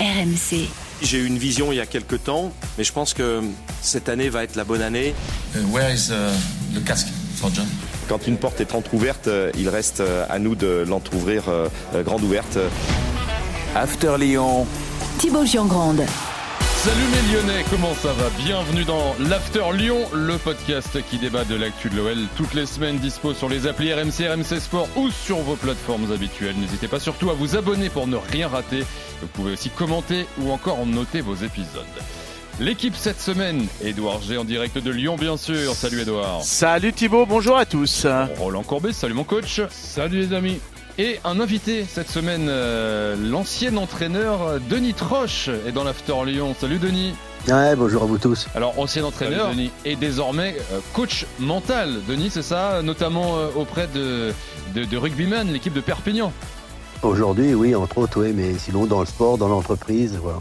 RMC. J'ai eu une vision il y a quelques temps, mais je pense que cette année va être la bonne année. Uh, where is uh, the casque for John? Quand une porte est entrouverte, euh, il reste euh, à nous de l'entrouvrir euh, euh, grande ouverte. After Lyon, Thibaut Giangrande. Salut mes Lyonnais, comment ça va? Bienvenue dans l'After Lyon, le podcast qui débat de l'actu de l'OL toutes les semaines dispo sur les applis RMC, RMC Sport ou sur vos plateformes habituelles. N'hésitez pas surtout à vous abonner pour ne rien rater. Vous pouvez aussi commenter ou encore noter vos épisodes. L'équipe cette semaine, Edouard G en direct de Lyon bien sûr. Salut Edouard. Salut Thibaut, bonjour à tous. Roland Courbet, salut mon coach. Salut les amis. Et un invité cette semaine, euh, l'ancien entraîneur euh, Denis Troche est dans l'After Lyon. Salut Denis. Ouais, bonjour à vous tous. Alors ancien entraîneur Salut, Denis. et désormais euh, coach mental. Denis, c'est ça, notamment euh, auprès de, de, de Rugbyman, l'équipe de Perpignan. Aujourd'hui, oui, entre autres, oui, mais sinon dans le sport, dans l'entreprise, voilà.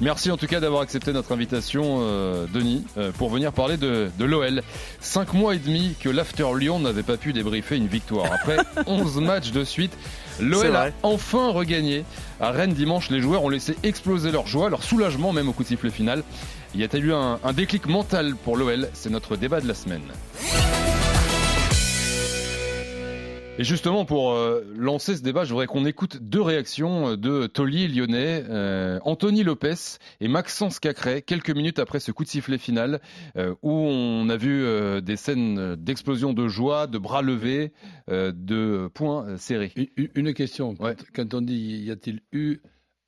Merci en tout cas d'avoir accepté notre invitation, euh, Denis, euh, pour venir parler de, de l'OL. Cinq mois et demi que l'After Lyon n'avait pas pu débriefer une victoire. Après 11 matchs de suite, l'OL a enfin regagné. À Rennes dimanche, les joueurs ont laissé exploser leur joie, leur soulagement même au coup de sifflet final. Il y a-t-il eu un, un déclic mental pour l'OL C'est notre débat de la semaine. Et justement, pour euh, lancer ce débat, je voudrais qu'on écoute deux réactions euh, de taulier lyonnais, euh, Anthony Lopez et Maxence Cacré, quelques minutes après ce coup de sifflet final, euh, où on a vu des scènes d'explosion de joie, de bras levés, de poings serrés. Une- Une question. Quand- Ouais. Quand on dit y a-t-il eu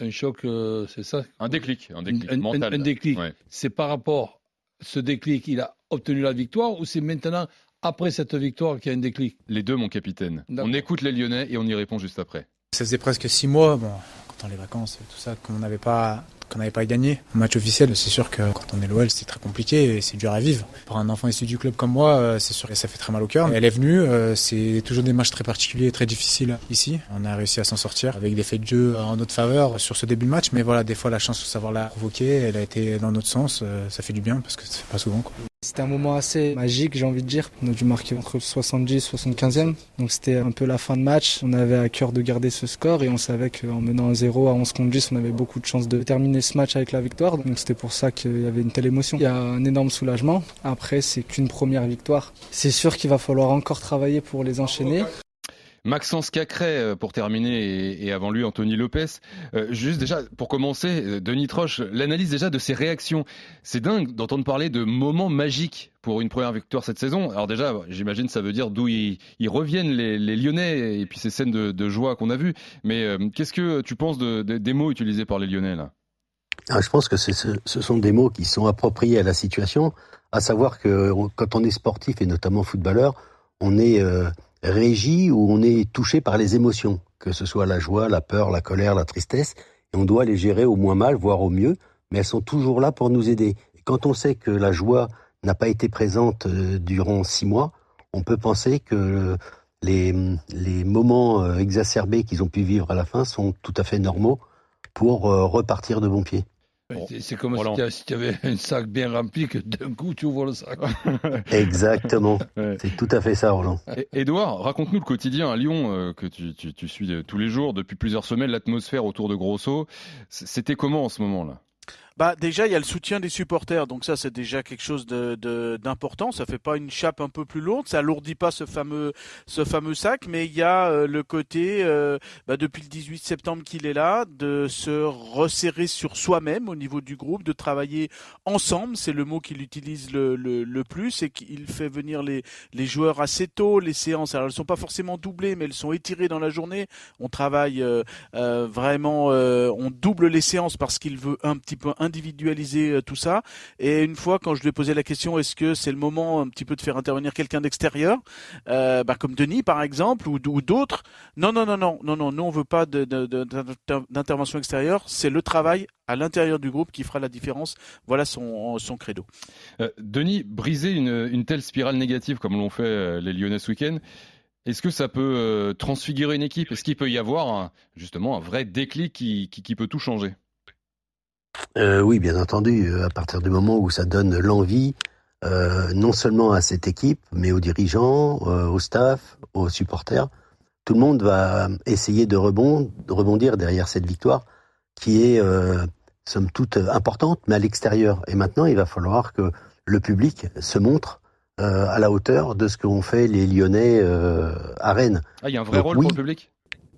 un choc, c'est ça? Un déclic, un déclic Un- un- mental. un déclic. Ouais. C'est par rapport ce déclic, il a obtenu la victoire ou c'est maintenant après cette victoire qu'il y a un déclic Les deux, mon capitaine. On écoute les Lyonnais et on y répond juste après. Ça faisait presque six mois, bon, quand on les vacances, tout ça, qu'on n'avait pas, qu'on n'avait pas gagné. Un match officiel, c'est sûr que quand on est l'OL, c'est très compliqué et c'est dur à vivre. Pour un enfant issu du club comme moi, euh, c'est sûr que ça fait très mal au cœur. Elle est venue, euh, c'est toujours des matchs très particuliers et très difficiles ici. On a réussi à s'en sortir avec des faits de jeu en notre faveur sur ce début de match, mais voilà, des fois la chance de savoir la provoquer, elle a été dans notre sens, euh, ça fait du bien parce que ça fait pas souvent. Quoi. C'était un moment assez magique, j'ai envie de dire. On a dû marquer entre le 70 et le 75e. Donc c'était un peu la fin de match. On avait à cœur de garder ce score et on savait qu'en menant un 0 à 11 contre 10, on avait beaucoup de chances de terminer ce match avec la victoire. Donc c'était pour ça qu'il y avait une telle émotion. Il y a un énorme soulagement. Après, c'est qu'une première victoire. C'est sûr qu'il va falloir encore travailler pour les enchaîner. Maxence Cacré euh, pour terminer et, avant lui Anthony Lopez. Euh, juste déjà pour commencer, euh, Denis Troche, l'analyse déjà de ses réactions. C'est dingue d'entendre parler de moments magiques pour une première victoire cette saison. Alors déjà, j'imagine ça veut dire d'où ils, reviennent les, Lyonnais et puis ces scènes de, joie qu'on a vues. Mais qu'est-ce que tu penses de- de- des mots utilisés par les Lyonnais là? Ah, je pense que ce, sont des mots qui sont appropriés à la situation, à savoir que quand on est sportif et notamment footballeur, on est régi ou on est touché par les émotions, que ce soit la joie, la peur, la colère, la tristesse, et on doit les gérer au moins mal, voire au mieux, mais elles sont toujours là pour nous aider. Et quand on sait que la joie n'a pas été présente euh, durant six mois, on peut penser que les, les moments euh, exacerbés qu'ils ont pu vivre à la fin sont tout à fait normaux pour euh, repartir de bon pied. Bon, C'est- comme si tu avais- un sac bien rempli que d'un coup tu ouvres le sac. Exactement. Ouais. C'est tout à fait ça, Roland. Édouard, raconte-nous le quotidien à Lyon euh, que tu, tu- tu suis euh, tous les jours depuis plusieurs semaines, l'atmosphère autour de Grosso. C'était comment en ce moment-là? Bah déjà il y a le soutien des supporters, donc ça c'est déjà quelque chose de de- d'important. Ça fait pas une chape un peu plus lourde, ça alourdit pas ce fameux ce fameux sac, mais il y a euh, le côté euh, bah, depuis le 18 septembre qu'il est là, de se resserrer sur soi-même au niveau du groupe, de travailler ensemble. C'est le mot qu'il utilise le, le, plus et qu'il fait venir les les joueurs assez tôt. Les séances, alors elles sont pas forcément doublées, mais elles sont étirées dans la journée. On travaille euh, vraiment, on double les séances parce qu'il veut un petit peu individualiser euh, tout ça. Et une fois, quand je lui ai posé la question, est-ce que c'est le moment un petit peu de faire intervenir quelqu'un d'extérieur, euh, bah, comme Denis par exemple, ou, d'autres Non, non, non, non, non, non. Nous, on veut pas d'intervention extérieure. C'est le travail à l'intérieur du groupe qui fera la différence. Voilà son son credo. Euh, Denis, briser une, une telle spirale négative comme l'ont fait les Lyonnais ce week-end, est-ce que ça peut transfigurer une équipe? Est-ce qu'il peut y avoir justement un vrai déclic qui- qui peut tout changer? Euh, oui, bien entendu, euh, à partir du moment où ça donne l'envie, euh, non seulement à cette équipe, mais aux dirigeants, euh, au staff, aux supporters, tout le monde va essayer de rebond- de rebondir derrière cette victoire qui est somme toute importante, mais à l'extérieur. Et maintenant, il va falloir que le public se montre à la hauteur de ce qu'ont fait les Lyonnais à Rennes. Ah, il y a un vrai Donc, rôle oui. pour le public?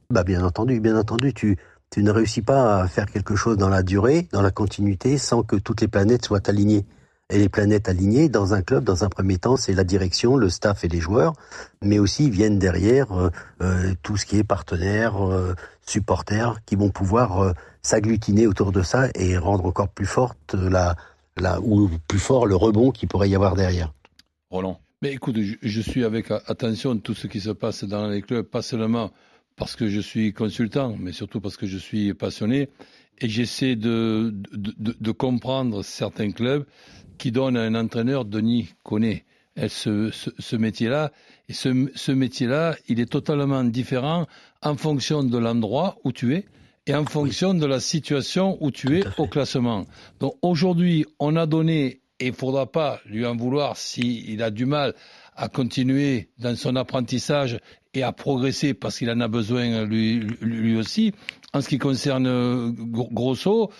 Bah bien entendu, bien entendu, tu tu ne réussis pas à faire quelque chose dans la durée, dans la continuité, sans que toutes les planètes soient alignées. Et les planètes alignées dans un club, dans un premier temps, c'est la direction, le staff et les joueurs, mais aussi viennent derrière euh, euh, tout ce qui est partenaires, euh, supporters, qui vont pouvoir euh, s'agglutiner autour de ça et rendre encore plus forte la, la ou plus fort le rebond qu'il pourrait y avoir derrière. Roland. Mais écoute, je, je suis avec attention tout ce qui se passe dans les clubs, pas seulement parce que je suis consultant, mais surtout parce que je suis passionné. Et j'essaie de, de, de, de comprendre certains clubs qui donnent à un entraîneur, Denis connaît ce, ce, ce métier-là. Et ce, ce métier-là, il est totalement différent en fonction de l'endroit où tu es et en fonction de la situation où tu es au classement. Donc aujourd'hui, on a donné, et il ne faudra pas lui en vouloir s'il a du mal à continuer dans son apprentissage et à progresser parce qu'il en a besoin lui, aussi. En ce qui concerne euh, Grosso,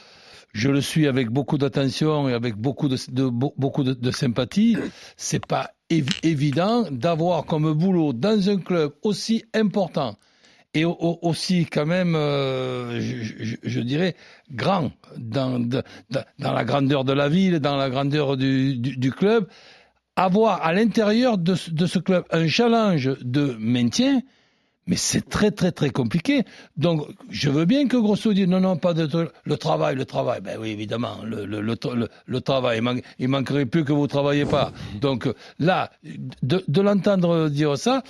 je le suis avec beaucoup d'attention et avec beaucoup de, de beaucoup de, sympathie. C'est pas év évident d'avoir comme boulot dans un club aussi important et au, aussi quand même, euh, je, dirais, grand dans, dans la grandeur de la ville, dans la grandeur du, du club, avoir à l'intérieur de, de, ce club un challenge de maintien, mais c'est très très très compliqué. Donc je veux bien que Grosso dise non non pas de le travail le travail ben oui évidemment le le, le, le, le travail il, man, il, manquerait plus que vous travaillez pas. Donc là de, de l'entendre dire ça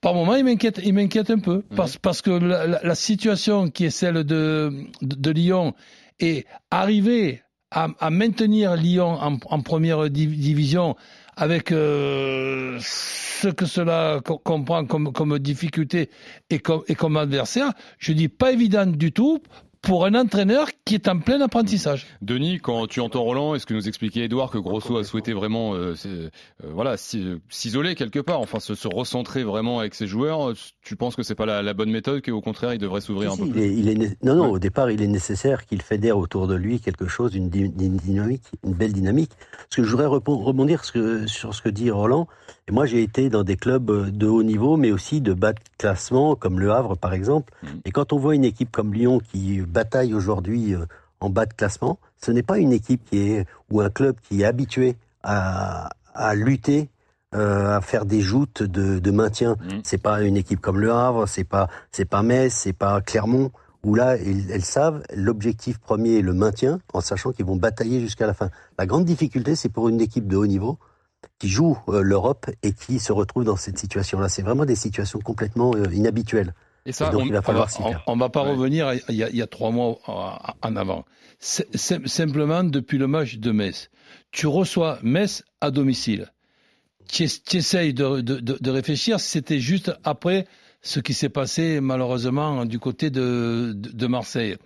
par moment, il m'inquiète, il m'inquiète un peu parce, parce que la, la, la, situation qui est celle de, de, de Lyon est arriver à, à, maintenir Lyon en, en première division avec euh, ce que cela comprend comme, difficulté et comme, et comme adversaire, je dis pas évident du tout pour un entraîneur qui est en plein apprentissage. Denis, quand tu entends Roland, est-ce que nous expliquait Edouard que Grosso a souhaité vraiment euh, euh, voilà s'isoler quelque part, enfin se, se, recentrer vraiment avec ses joueurs Tu penses que c'est pas la, la, bonne méthode, qu'au contraire il devrait s'ouvrir si, un si, peu il plus? est, il est, Non, non, ouais. au départ il est nécessaire qu'il fédère autour de lui quelque chose, une, une, dynamique, une belle dynamique. Parce que je voudrais rebondir sur ce que dit Roland. Et moi, j'ai été dans des clubs de haut niveau, mais aussi de bas de classement, comme Le Havre, par exemple. Mmh. Et quand on voit une équipe comme Lyon qui bataille aujourd'hui en bas de classement, ce n'est pas une équipe qui est ou un club qui est habitué à, à lutter, euh, à faire des joutes de, de maintien. Mmh. C'est pas une équipe comme Le Havre, c'est pas c'est pas Metz, c'est pas Clermont où là, elles, elles savent l'objectif premier est le maintien, en sachant qu'ils vont batailler jusqu'à la fin. La grande difficulté, c'est pour une équipe de haut niveau qui joue euh, l'Europe et qui se retrouve dans cette situation-là. C'est vraiment des situations complètement euh, inhabituelles. Et ça, et donc, on, il va falloir on, on, va pas ouais. revenir il y, a, il y, a, trois mois en avant. simplement, depuis le match de Metz, tu reçois Metz à domicile. Tu, tu essayes de, de, de, de réfléchir si c'était juste après ce qui s'est passé malheureusement du côté de, de Marseille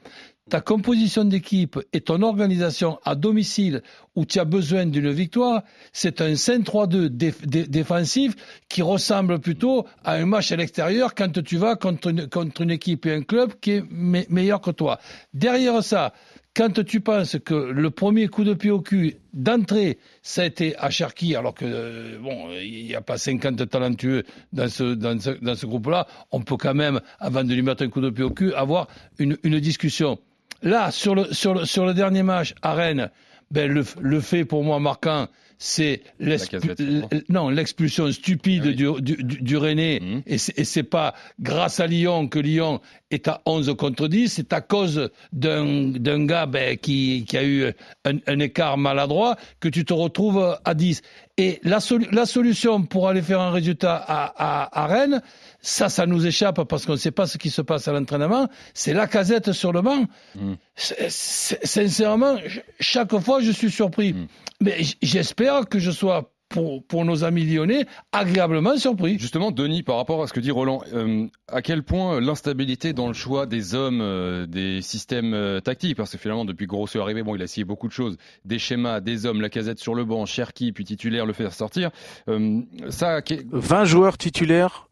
ta composition d'équipe et ton organisation à domicile où tu as besoin d'une victoire, c'est un 5-3-2 déf défensif qui ressemble plutôt à un match à l'extérieur quand tu vas contre une, contre une équipe et un club qui est me meilleur que toi. Derrière ça, quand tu penses que le premier coup de pied au cul d'entrée, ça a été à Cherki, alors que bon, il n'y a pas 50 talentueux dans ce, dans ce, dans ce groupe-là, on peut quand même, avant de lui mettre un coup de pied au cul, avoir une, une discussion. Là, sur le, sur le, sur le dernier match à Rennes, ben le, le fait pour moi marquant, c'est non l'expulsion stupide ah oui. du, du, du, du Rennais mmh. et c'est pas grâce à Lyon que Lyon est à 11 contre 10, c'est à cause d'un gars ben, qui, qui a eu un, un, écart maladroit que tu te retrouves à 10. Et la, sol la solution pour aller faire un résultat à, à, à Rennes, ça, ça nous échappe parce qu'on ne sait pas ce qui se passe à l'entraînement, c'est la casette sur le banc. Mmh. Sincèrement, chaque fois, je suis surpris. Mmh. Mais j'espère que je sois pour, pour, nos amis lyonnais, agréablement surpris. Justement, Denis, par rapport à ce que dit Roland, euh, à quel point l'instabilité dans le choix des hommes, euh, des systèmes euh, tactiques, parce que finalement, depuis Grosso est arrivé, bon, il a essayé beaucoup de choses, des schémas, des hommes, la casette sur le banc, Cherki, puis titulaire, le faire sortir. ça, 20 joueurs titulaires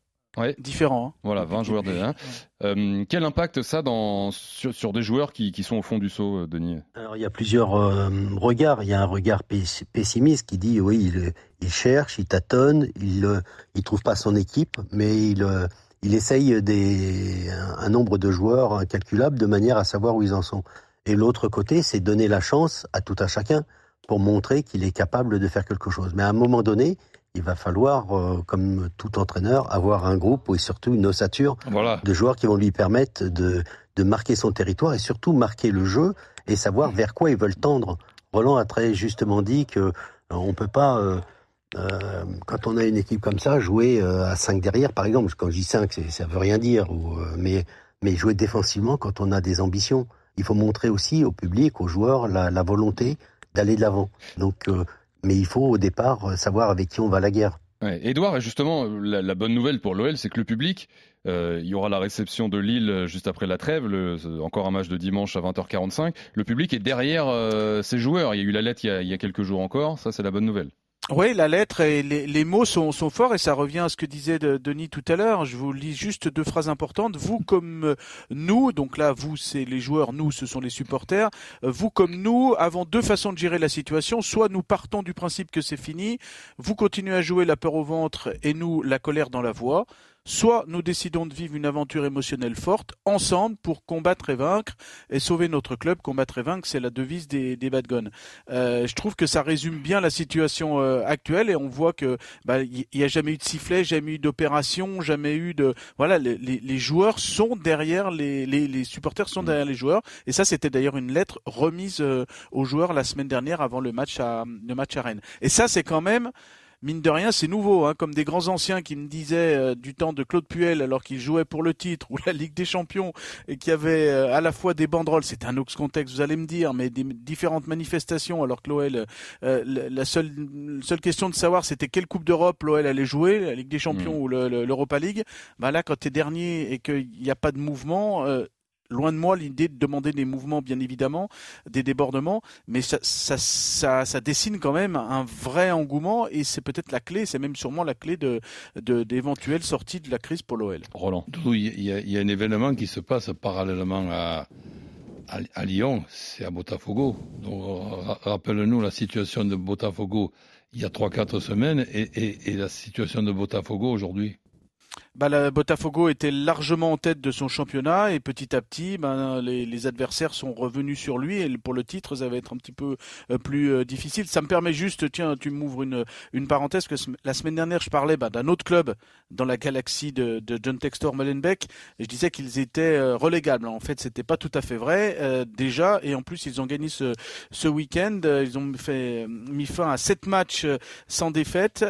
différents. Hein. Voilà, 20 joueurs de 1. Euh, quel impact ça dans, sur, des joueurs qui, sont au fond du saut, euh, Denis? Alors il y a plusieurs euh, regards. Il y a un regard pessimiste qui dit oui, il, il cherche, il tâtonne, il ne trouve pas son équipe, mais il, il essaye des, un nombre de joueurs incalculable de manière à savoir où ils en sont. Et l'autre côté, c'est donner la chance à tout à chacun pour montrer qu'il est capable de faire quelque chose. Mais à un moment donné, il va falloir, euh, comme tout entraîneur, avoir un groupe et surtout une ossature de joueurs qui vont lui permettre de, de marquer son territoire et surtout marquer le jeu et savoir vers quoi ils veulent tendre. Roland a très justement dit que euh, on peut pas, euh, quand on a une équipe comme ça, jouer à 5 derrière, par exemple. Quand je dis 5, ça veut rien dire, mais, mais jouer défensivement quand on a des ambitions. Il faut montrer aussi au public, aux joueurs, la, la volonté d'aller de l'avant. Donc mais il faut au départ euh, savoir avec qui on va la guerre. Ouais, Edouard, justement, la, bonne nouvelle pour l'OL, c'est que le public, euh, il y aura la réception de Lille euh, juste après la trêve, encore un match de dimanche à 20h45. Le public est derrière ses joueurs. Il y a eu la lettre il y a quelques jours encore. Ça, c'est la bonne nouvelle. Oui, la lettre et les, mots sont, forts et ça revient à ce que disait Denis tout à l'heure. Je vous lis juste deux phrases importantes. Vous comme nous, donc là vous c'est les joueurs, nous ce sont les supporters. Vous comme nous avons deux façons de gérer la situation. Soit nous partons du principe que c'est fini, vous continuez à jouer la peur au ventre et nous la colère dans la voix soit nous décidons de vivre une aventure émotionnelle forte ensemble pour combattre et vaincre et sauver notre club. Combattre et vaincre, c'est la devise des, des Bad Guns. Euh, je trouve que ça résume bien la situation euh, actuelle et on voit que bah, il n'y a jamais eu de sifflet, jamais eu d'opération, jamais eu de voilà les, les, joueurs sont derrière les, les, les, supporters sont derrière les joueurs et ça c'était d'ailleurs une lettre remise euh, aux joueurs la semaine dernière avant le match à le match à Rennes. Et ça c'est quand même mine de rien, c'est nouveau, hein, comme des grands anciens qui me disaient euh, du temps de Claude Puel, alors qu'il jouait pour le titre ou la Ligue des Champions, et qui avait euh, à la fois des banderoles, c'est un autre contexte, vous allez me dire, mais des différentes manifestations, alors que l'OL, euh, la seule, seule question de savoir c'était quelle Coupe d'Europe l'OL allait jouer, la Ligue des Champions mmh. ou l'Europa League, bah là, quand tu es dernier et qu'il n'y a pas de mouvement, loin de moi l'idée de demander des mouvements, bien évidemment, des débordements, mais ça, ça, ça, dessine quand même un vrai engouement et c'est peut-être la clé, c'est même sûrement la clé de, d'éventuelles sorties de la crise pour l'OL. Roland. Il y, a, il y, a, un événement qui se passe parallèlement à, à, Lyon, c'est à Botafogo. Donc, rappelle-nous la situation de Botafogo il y a 3-4 semaines et, et, et la situation de Botafogo aujourd'hui bah, la Botafogo était largement en tête de son championnat et petit à petit, ben, les, adversaires sont revenus sur lui et pour le titre, ça va être un petit peu euh, plus euh, difficile. Ça me permet juste, tiens, tu m'ouvres une, une parenthèse, que la semaine dernière, je parlais ben, d'un autre club dans la galaxie de, de John Textor Molenbeek et je disais qu'ils étaient euh, relégables. En fait, c'était pas tout à fait vrai déjà et en plus, ils ont gagné ce, ce week-end. Ils ont fait, mis fin à sept matchs sans défaite,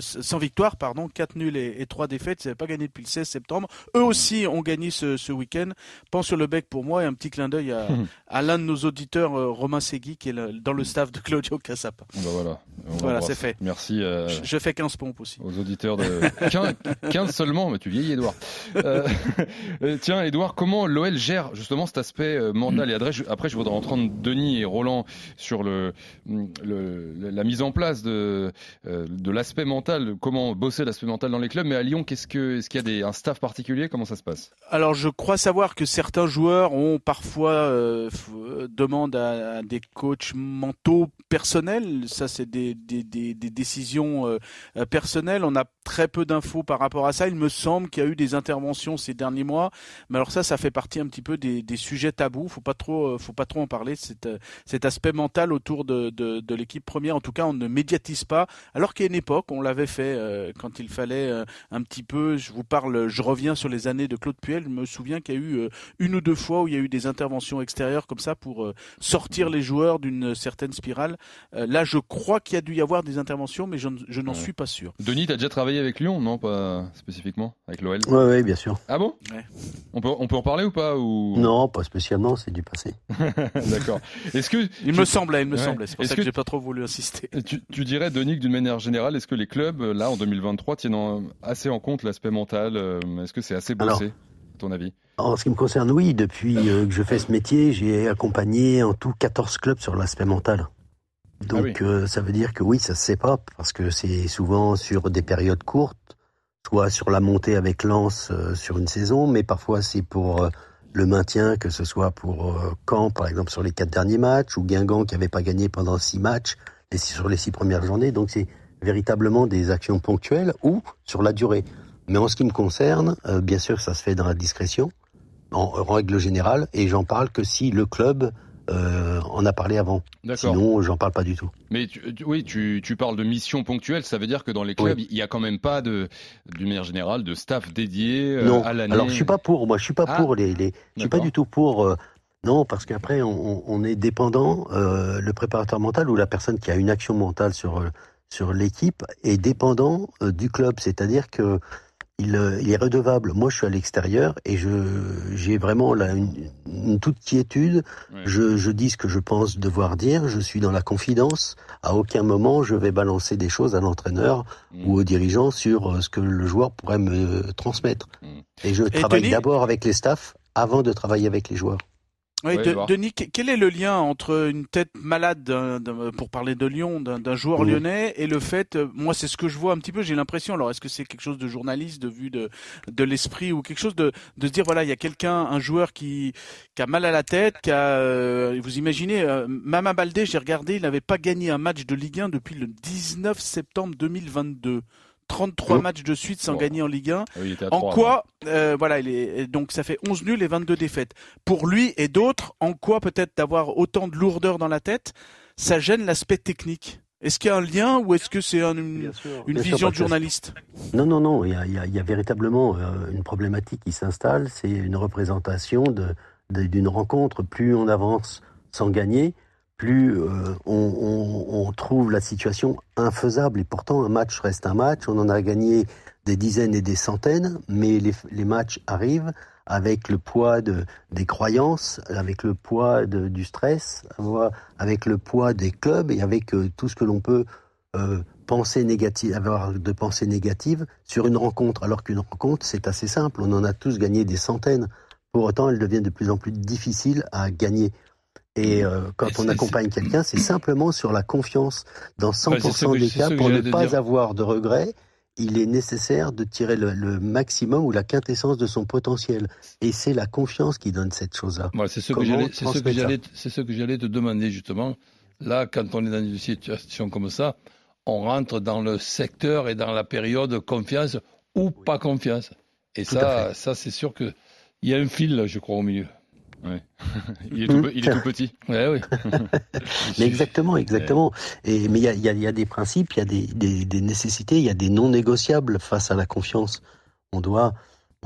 sans victoire, pardon, quatre nuls et, trois défaites pas gagné depuis le 16 septembre. Eux aussi ont gagné ce, ce week-end. Pense sur le bec pour moi et un petit clin d'œil à, à l'un de nos auditeurs, euh, Romain Segui, qui est dans le staff de Claudio Cassapa. Ben voilà, voilà c'est fait. Merci. Euh, je, fais 15 pompes aussi. Aux auditeurs de 15, seulement, mais tu vieillis, Edouard. Euh, tiens, Edouard, comment l'OL gère justement cet aspect mental Et après, je voudrais entendre Denis et Roland sur le, le la mise en place de, de l'aspect mental, comment bosser l'aspect mental dans les clubs. Mais à Lyon, qu'est-ce que, est-ce qu'il y a un staff particulier? Comment ça se passe? Alors, je crois savoir que certains joueurs ont parfois euh, demandent à, des coachs mentaux personnels. Ça, c'est des, décisions euh, euh, personnelles. On a très peu d'infos par rapport à ça. Il me semble qu'il y a eu des interventions ces derniers mois, mais alors ça, ça fait partie un petit peu des, sujets tabous. Faut pas trop, faut pas trop en parler. Cet, aspect mental autour de, l'équipe première, en tout cas, on ne médiatise pas. Alors a une époque, on l'avait fait quand il fallait un petit peu. Je vous parle, je reviens sur les années de Claude Puel. Je me souviens qu'il y a eu une ou deux fois où il y a eu des interventions extérieures comme ça pour sortir les joueurs d'une certaine spirale. là, je crois qu'il y a dû y avoir des interventions, mais je, n'en suis pas sûr. Denis, tu as déjà travaillé avec Lyon, non? Pas spécifiquement avec l'OL Oui, ouais, bien sûr. Ah bon? On, peut, on peut en parler ou pas ou... Non, pas spécialement, c'est du passé. D'accord. Est-ce que il me semblait, il me semblait. C'est pour ça que, que j'ai pas trop voulu insister. Tu, tu dirais, Denis, d'une manière générale, est-ce que les clubs là en 2023 tiennent assez en compte l'aspect mental euh, Est-ce que c'est assez bossé, à ton avis? En ce qui me concerne, oui. Depuis euh, que je fais ce métier, j'ai accompagné en tout 14 clubs sur l'aspect mental. Donc ah euh, ça veut dire que oui, ça se sait pas, parce que c'est souvent sur des périodes courtes, soit sur la montée avec Lens sur une saison, mais parfois c'est pour le maintien, que ce soit pour Caen, par exemple, sur les quatre derniers matchs, ou Guingamp qui n'avait pas gagné pendant six matchs, et sur les six premières journées. Donc c'est véritablement des actions ponctuelles ou sur la durée. Mais en ce qui me concerne, bien sûr, ça se fait dans la discrétion, en règle générale, et j'en parle que si le club euh, on a parlé avant. Sinon, j'en parle pas du tout. Mais oui, tu, parles de mission ponctuelle, ça veut dire que dans les clubs, il y a quand même pas de, d'une manière générale, de staff dédié euh, à l'année. Alors, je suis pas pour. Moi, je suis pas ah, pour les. les je suis pas du tout pour. Euh, non, parce qu'après, on, est dépendant. le préparateur mental ou la personne qui a une action mentale sur sur l'équipe est dépendant du club. C'est-à-dire que euh, il, est redevable. Moi, je suis à l'extérieur et je j'ai vraiment là une, toute quiétude. Je, je dis ce que je pense devoir dire. Je suis dans la confidence. À aucun moment, je vais balancer des choses à l'entraîneur mm. ou aux dirigeants sur euh, ce que le joueur pourrait me transmettre. Mm. Et je travaille d'abord avec les staffs avant de travailler avec les joueurs. Oui, Denis, quel est le lien entre une tête malade, pour parler de Lyon, d'un joueur lyonnais, et le fait, euh, moi c'est ce que je vois un petit peu, j'ai l'impression, alors est-ce que c'est quelque chose de journaliste, de vue de, de l'esprit, ou quelque chose de, de se dire, voilà, il y a quelqu'un, un joueur qui, qui a mal à la tête, qui a, euh, vous imaginez, euh, Mama Baldé, j'ai regardé, il n'avait pas gagné un match de Ligue 1 depuis le 19 septembre 2022. 33 matchs de suite sans gagner en Ligue 1. Ah en quoi, euh, voilà, il est, donc ça fait 11 nuls et 22 défaites. Pour lui et d'autres, en quoi peut-être d'avoir autant de lourdeur dans la tête, ça gêne l'aspect technique? Est-ce qu'il y a un lien ou est-ce que c'est une, vision de journaliste? Non, non, non. Il y a, véritablement euh, une problématique qui s'installe. C'est une représentation d'une rencontre. Plus on avance sans gagner, plus euh, on, trouve la situation infaisable. Et pourtant, un match reste un match. On en a gagné des dizaines et des centaines, mais les, matchs arrivent avec le poids de, des croyances, avec le poids du stress, avec le poids des clubs et avec euh, tout ce que l'on peut euh, penser négative, avoir de pensées négatives sur une rencontre. Alors qu'une rencontre, c'est assez simple. On en a tous gagné des centaines. Pour autant, elle devient de plus en plus difficile à gagner. Et euh, quand on accompagne quelqu'un, c'est simplement sur la confiance. Dans 100% des cas, pour ne pas avoir de regrets, il est nécessaire de tirer le, maximum ou la quintessence de son potentiel. Et c'est la confiance qui donne cette chose-là. c'est ce, que j'allais te demander justement. Là, quand on est dans une situation comme ça, on rentre dans le secteur et dans la période confiance ou pas confiance. Et ça, ça c'est sûr qu'il y a un fil, je crois, au milieu. il, est tout, petit. oui. mais exactement, exactement. Et, mais il y a, des principes, il y a des, des nécessités, il y a des non négociables face à la confiance. On doit,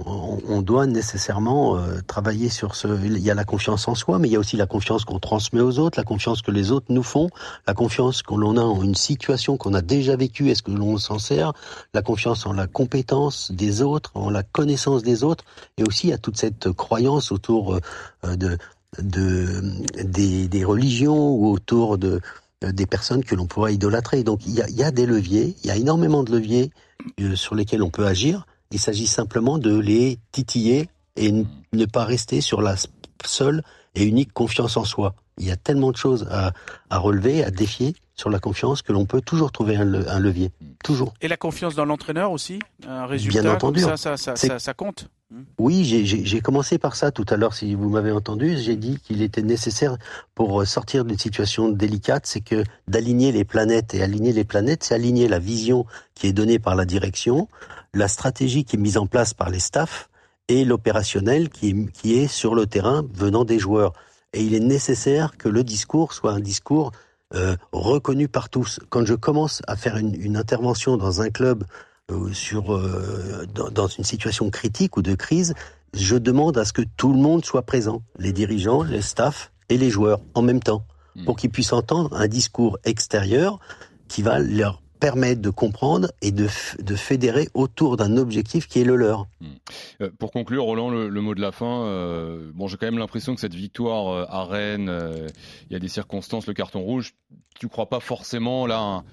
on, doit nécessairement euh, travailler sur ce. Il y a la confiance en soi, mais il y a aussi la confiance qu'on transmet aux autres, la confiance que les autres nous font, la confiance qu'on a en une situation qu'on a déjà vécue, est-ce que l'on s'en sert, la confiance en la compétence des autres, en la connaissance des autres, et aussi à toute cette croyance autour euh, de, de des, des, religions ou autour de euh, des personnes que l'on pourrait idolâtrer. Donc il y a, il y a des leviers, il y a énormément de leviers sur lesquels on peut agir. Il s'agit simplement de les titiller et ne pas rester sur la seule et unique confiance en soi. Il y a tellement de choses à, relever, à défier sur la confiance que l'on peut toujours trouver un, levier. Toujours. Et la confiance dans l'entraîneur aussi Un résultat Bien entendu. ça, ça, ça, ça, compte oui, j'ai commencé par ça tout à l'heure, si vous m'avez entendu. J'ai dit qu'il était nécessaire pour sortir d'une situation délicate, c'est que d'aligner les planètes. Et aligner les planètes, c'est aligner la vision qui est donnée par la direction, la stratégie qui est mise en place par les staffs et l'opérationnel qui est, qui est sur le terrain venant des joueurs. Et il est nécessaire que le discours soit un discours euh, reconnu par tous. Quand je commence à faire une, une intervention dans un club euh, sur euh, dans, dans, une situation critique ou de crise, je demande à ce que tout le monde soit présent, les dirigeants, les staffs et les joueurs en même temps, hmm. pour qu'ils puissent entendre un discours extérieur qui va leur permettre de comprendre et de, de fédérer autour d'un objectif qui est le leur. Hmm. Euh, pour conclure, Roland, le, mot de la fin. Euh, bon, j'ai quand même l'impression que cette victoire euh, à Rennes, il y a des circonstances, le carton rouge. Tu crois pas forcément là un,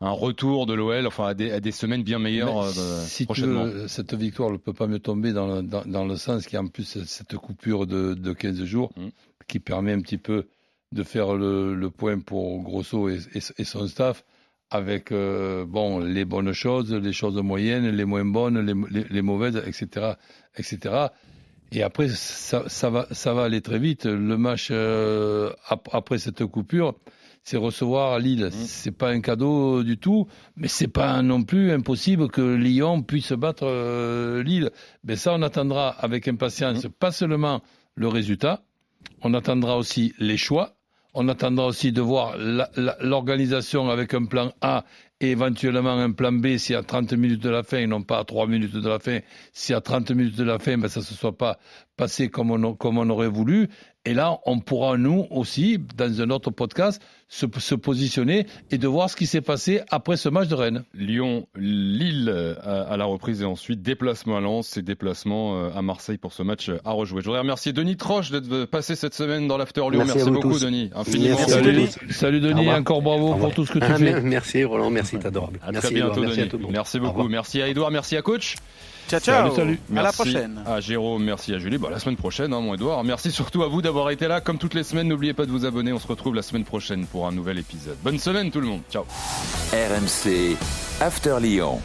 un retour de l'OL, enfin à des, à des, semaines bien meilleures si prochainement. cette victoire ne peut pas me tomber dans le, dans, dans le sens qu'il y a en plus cette coupure de, de 15 jours hmm. qui permet un petit peu de faire le, le point pour Grosso et, et, et son staff avec euh, bon les bonnes choses, les choses moyennes, les moins bonnes, les, les, les mauvaises, etc., etc. Et après, ça, ça, va, ça va aller très vite. Le match euh, après cette coupure, c'est recevoir Lille. Mmh. C'est pas un cadeau du tout, mais c'est pas non plus impossible que Lyon puisse battre euh, Lille. Mais ça, on attendra avec impatience, mmh. pas seulement le résultat, on attendra aussi les choix. On attendra aussi de voir l'organisation avec un plan A et éventuellement un plan B si à 30 minutes de la fin, et non pas à 3 minutes de la fin, si à 30 minutes de la fin, ben, ça ne se soit pas passé comme on, comme on aurait voulu. Et là, on pourra, nous aussi, dans un autre podcast, se, se positionner et de voir ce qui s'est passé après ce match de Rennes. Lyon, Lille à, à, la reprise et ensuite déplacement à Lens et déplacement euh, à Marseille pour ce match à rejouer. Je voudrais remercier Denis Troche d'être passé cette semaine dans l'After Lyon. Merci, merci beaucoup, tous. Denis. Infiniment. Merci, salut, Denis. Salut, Denis. Encore bravo pour tout ce que tu fais. Merci, Roland. Merci, t'es adorable. À merci, très bientôt, Edouard, Denis. Merci, à merci beaucoup. Merci à Edouard. Merci à coach. Ciao, ciao. Salut, salut. À la Merci prochaine. À Jérôme, merci à Julie. Bah, la semaine prochaine, hein, mon Edouard. Merci surtout à vous d'avoir été là. Comme toutes les semaines, n'oubliez pas de vous abonner. On se retrouve la semaine prochaine pour un nouvel épisode. Bonne semaine, tout le monde. Ciao. RMC After Lyon.